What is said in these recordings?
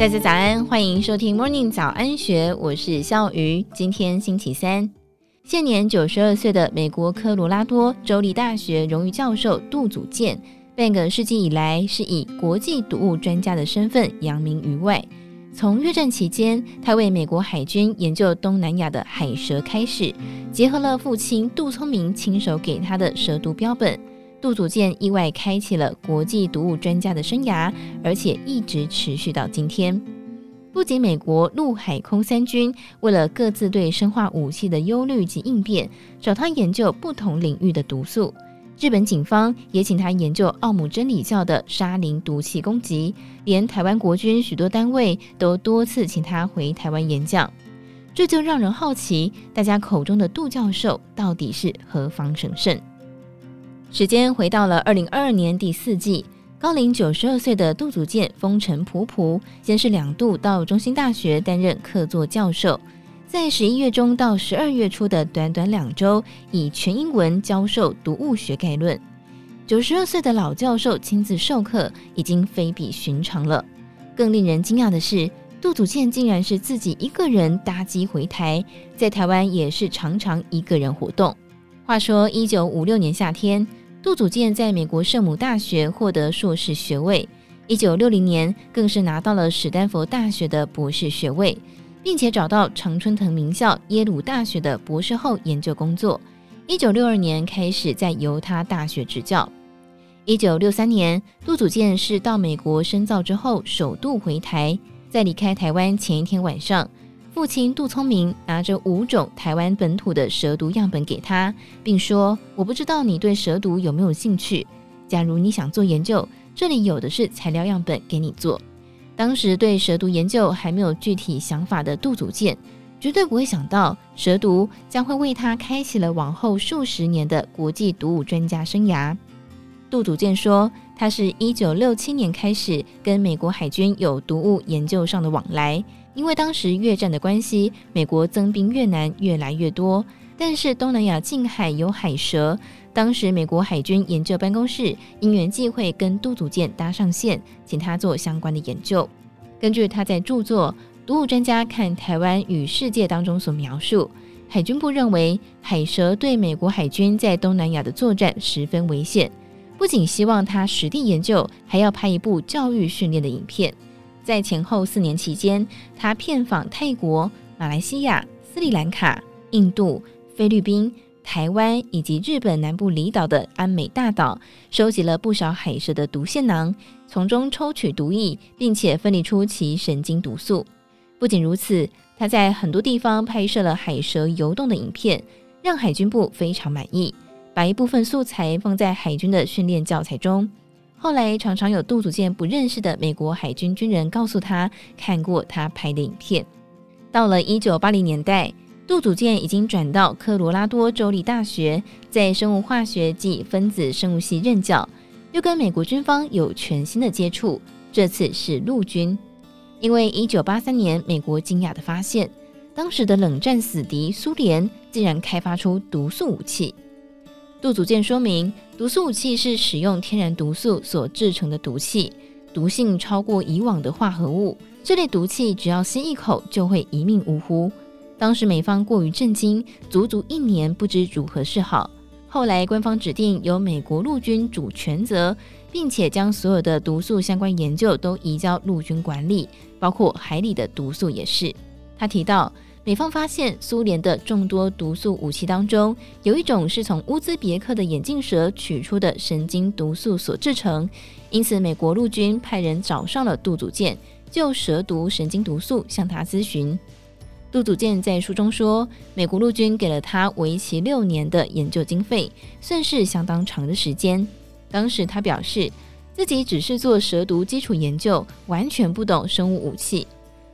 大家早安，欢迎收听 Morning 早安学，我是笑鱼。今天星期三，现年九十二岁的美国科罗拉多州立大学荣誉教授杜祖建，半个世纪以来是以国际毒物专家的身份扬名于外。从越战期间，他为美国海军研究东南亚的海蛇开始，结合了父亲杜聪明亲手给他的蛇毒标本，杜祖建意外开启了国际毒物专家的生涯，而且一直持续到今天。不仅美国陆海空三军为了各自对生化武器的忧虑及应变，找他研究不同领域的毒素。日本警方也请他研究奥姆真理教的沙林毒气攻击，连台湾国军许多单位都多次请他回台湾演讲，这就让人好奇，大家口中的杜教授到底是何方神圣？时间回到了二零二二年第四季，高龄九十二岁的杜祖建风尘仆仆，先是两度到中兴大学担任客座教授。在十一月中到十二月初的短短两周，以全英文教授读物学概论。九十二岁的老教授亲自授课，已经非比寻常了。更令人惊讶的是，杜祖建竟然是自己一个人搭机回台，在台湾也是常常一个人活动。话说，一九五六年夏天，杜祖建在美国圣母大学获得硕士学位，一九六零年更是拿到了史丹佛大学的博士学位。并且找到常春藤名校耶鲁大学的博士后研究工作。一九六二年开始在犹他大学执教。一九六三年，杜祖建是到美国深造之后首度回台。在离开台湾前一天晚上，父亲杜聪明拿着五种台湾本土的蛇毒样本给他，并说：“我不知道你对蛇毒有没有兴趣。假如你想做研究，这里有的是材料样本给你做。”当时对蛇毒研究还没有具体想法的杜祖建，绝对不会想到蛇毒将会为他开启了往后数十年的国际毒物专家生涯。杜祖建说，他是一九六七年开始跟美国海军有毒物研究上的往来，因为当时越战的关系，美国增兵越南越来越多，但是东南亚近海有海蛇。当时，美国海军研究办公室因缘际会跟杜祖建搭上线，请他做相关的研究。根据他在著作《毒物专家看台湾与世界》当中所描述，海军部认为海蛇对美国海军在东南亚的作战十分危险，不仅希望他实地研究，还要拍一部教育训练的影片。在前后四年期间，他遍访泰国、马来西亚、斯里兰卡、印度、菲律宾。台湾以及日本南部离岛的安美大岛，收集了不少海蛇的毒腺囊，从中抽取毒液，并且分离出其神经毒素。不仅如此，他在很多地方拍摄了海蛇游动的影片，让海军部非常满意，把一部分素材放在海军的训练教材中。后来，常常有杜祖建不认识的美国海军军人告诉他，看过他拍的影片。到了一九八零年代。杜祖建已经转到科罗拉多州立大学，在生物化学暨分子生物系任教，又跟美国军方有全新的接触。这次是陆军，因为一九八三年美国惊讶地发现，当时的冷战死敌苏联竟然开发出毒素武器。杜祖建说明，毒素武器是使用天然毒素所制成的毒气，毒性超过以往的化合物。这类毒气只要吸一口就会一命呜呼。当时美方过于震惊，足足一年不知如何是好。后来官方指定由美国陆军主全责，并且将所有的毒素相关研究都移交陆军管理，包括海里的毒素也是。他提到，美方发现苏联的众多毒素武器当中，有一种是从乌兹别克的眼镜蛇取出的神经毒素所制成，因此美国陆军派人找上了杜祖建，就蛇毒神经毒素向他咨询。杜祖建在书中说，美国陆军给了他为期六年的研究经费，算是相当长的时间。当时他表示自己只是做蛇毒基础研究，完全不懂生物武器。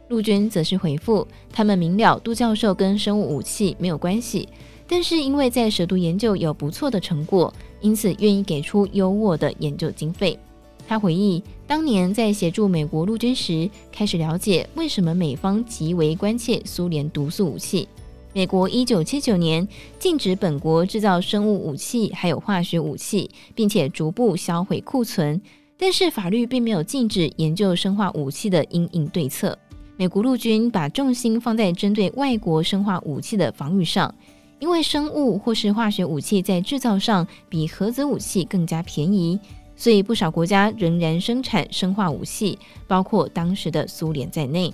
陆军则是回复，他们明了杜教授跟生物武器没有关系，但是因为在蛇毒研究有不错的成果，因此愿意给出优渥的研究经费。他回忆，当年在协助美国陆军时，开始了解为什么美方极为关切苏联毒素武器。美国一九七九年禁止本国制造生物武器，还有化学武器，并且逐步销毁库存。但是法律并没有禁止研究生化武器的因应对策。美国陆军把重心放在针对外国生化武器的防御上，因为生物或是化学武器在制造上比核子武器更加便宜，所以不少国家仍然生产生化武器，包括当时的苏联在内。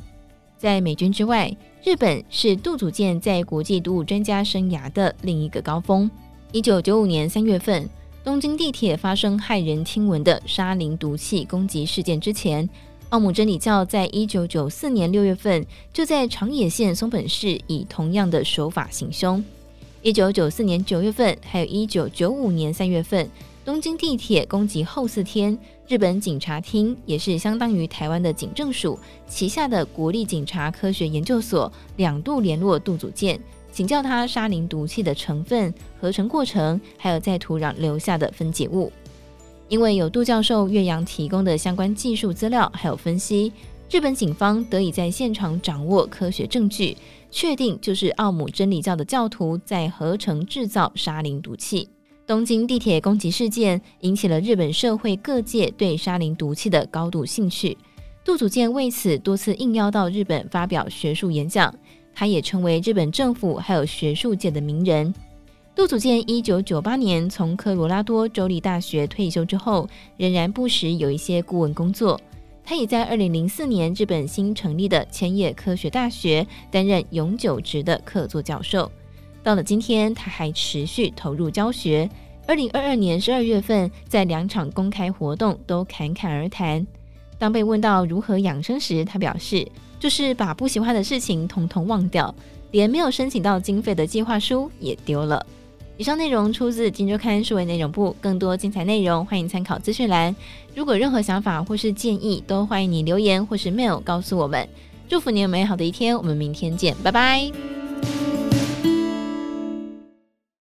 在美军之外，日本是杜祖舰在国际毒物专家生涯的另一个高峰。一九九五年三月份，东京地铁发生骇人听闻的沙林毒气攻击事件之前，奥姆真理教在一九九四年六月份就在长野县松本市以同样的手法行凶。一九九四年九月份，还有一九九五年三月份，东京地铁攻击后四天，日本警察厅也是相当于台湾的警政署旗下的国立警察科学研究所两度联络杜祖舰。请教他沙林毒气的成分、合成过程，还有在土壤留下的分解物。因为有杜教授岳阳提供的相关技术资料，还有分析，日本警方得以在现场掌握科学证据，确定就是奥姆真理教的教徒在合成制造沙林毒气。东京地铁攻击事件引起了日本社会各界对沙林毒气的高度兴趣，杜祖建为此多次应邀到日本发表学术演讲。他也成为日本政府还有学术界的名人。杜祖建一九九八年从科罗拉多州立大学退休之后，仍然不时有一些顾问工作。他也在二零零四年日本新成立的千叶科学大学担任永久职的客座教授。到了今天，他还持续投入教学。二零二二年十二月份，在两场公开活动都侃侃而谈。当被问到如何养生时，他表示。就是把不喜欢的事情统统忘掉，连没有申请到经费的计划书也丢了。以上内容出自《金周刊》数位内容部，更多精彩内容欢迎参考资讯栏。如果任何想法或是建议，都欢迎你留言或是 mail 告诉我们。祝福你有美好的一天，我们明天见，拜拜。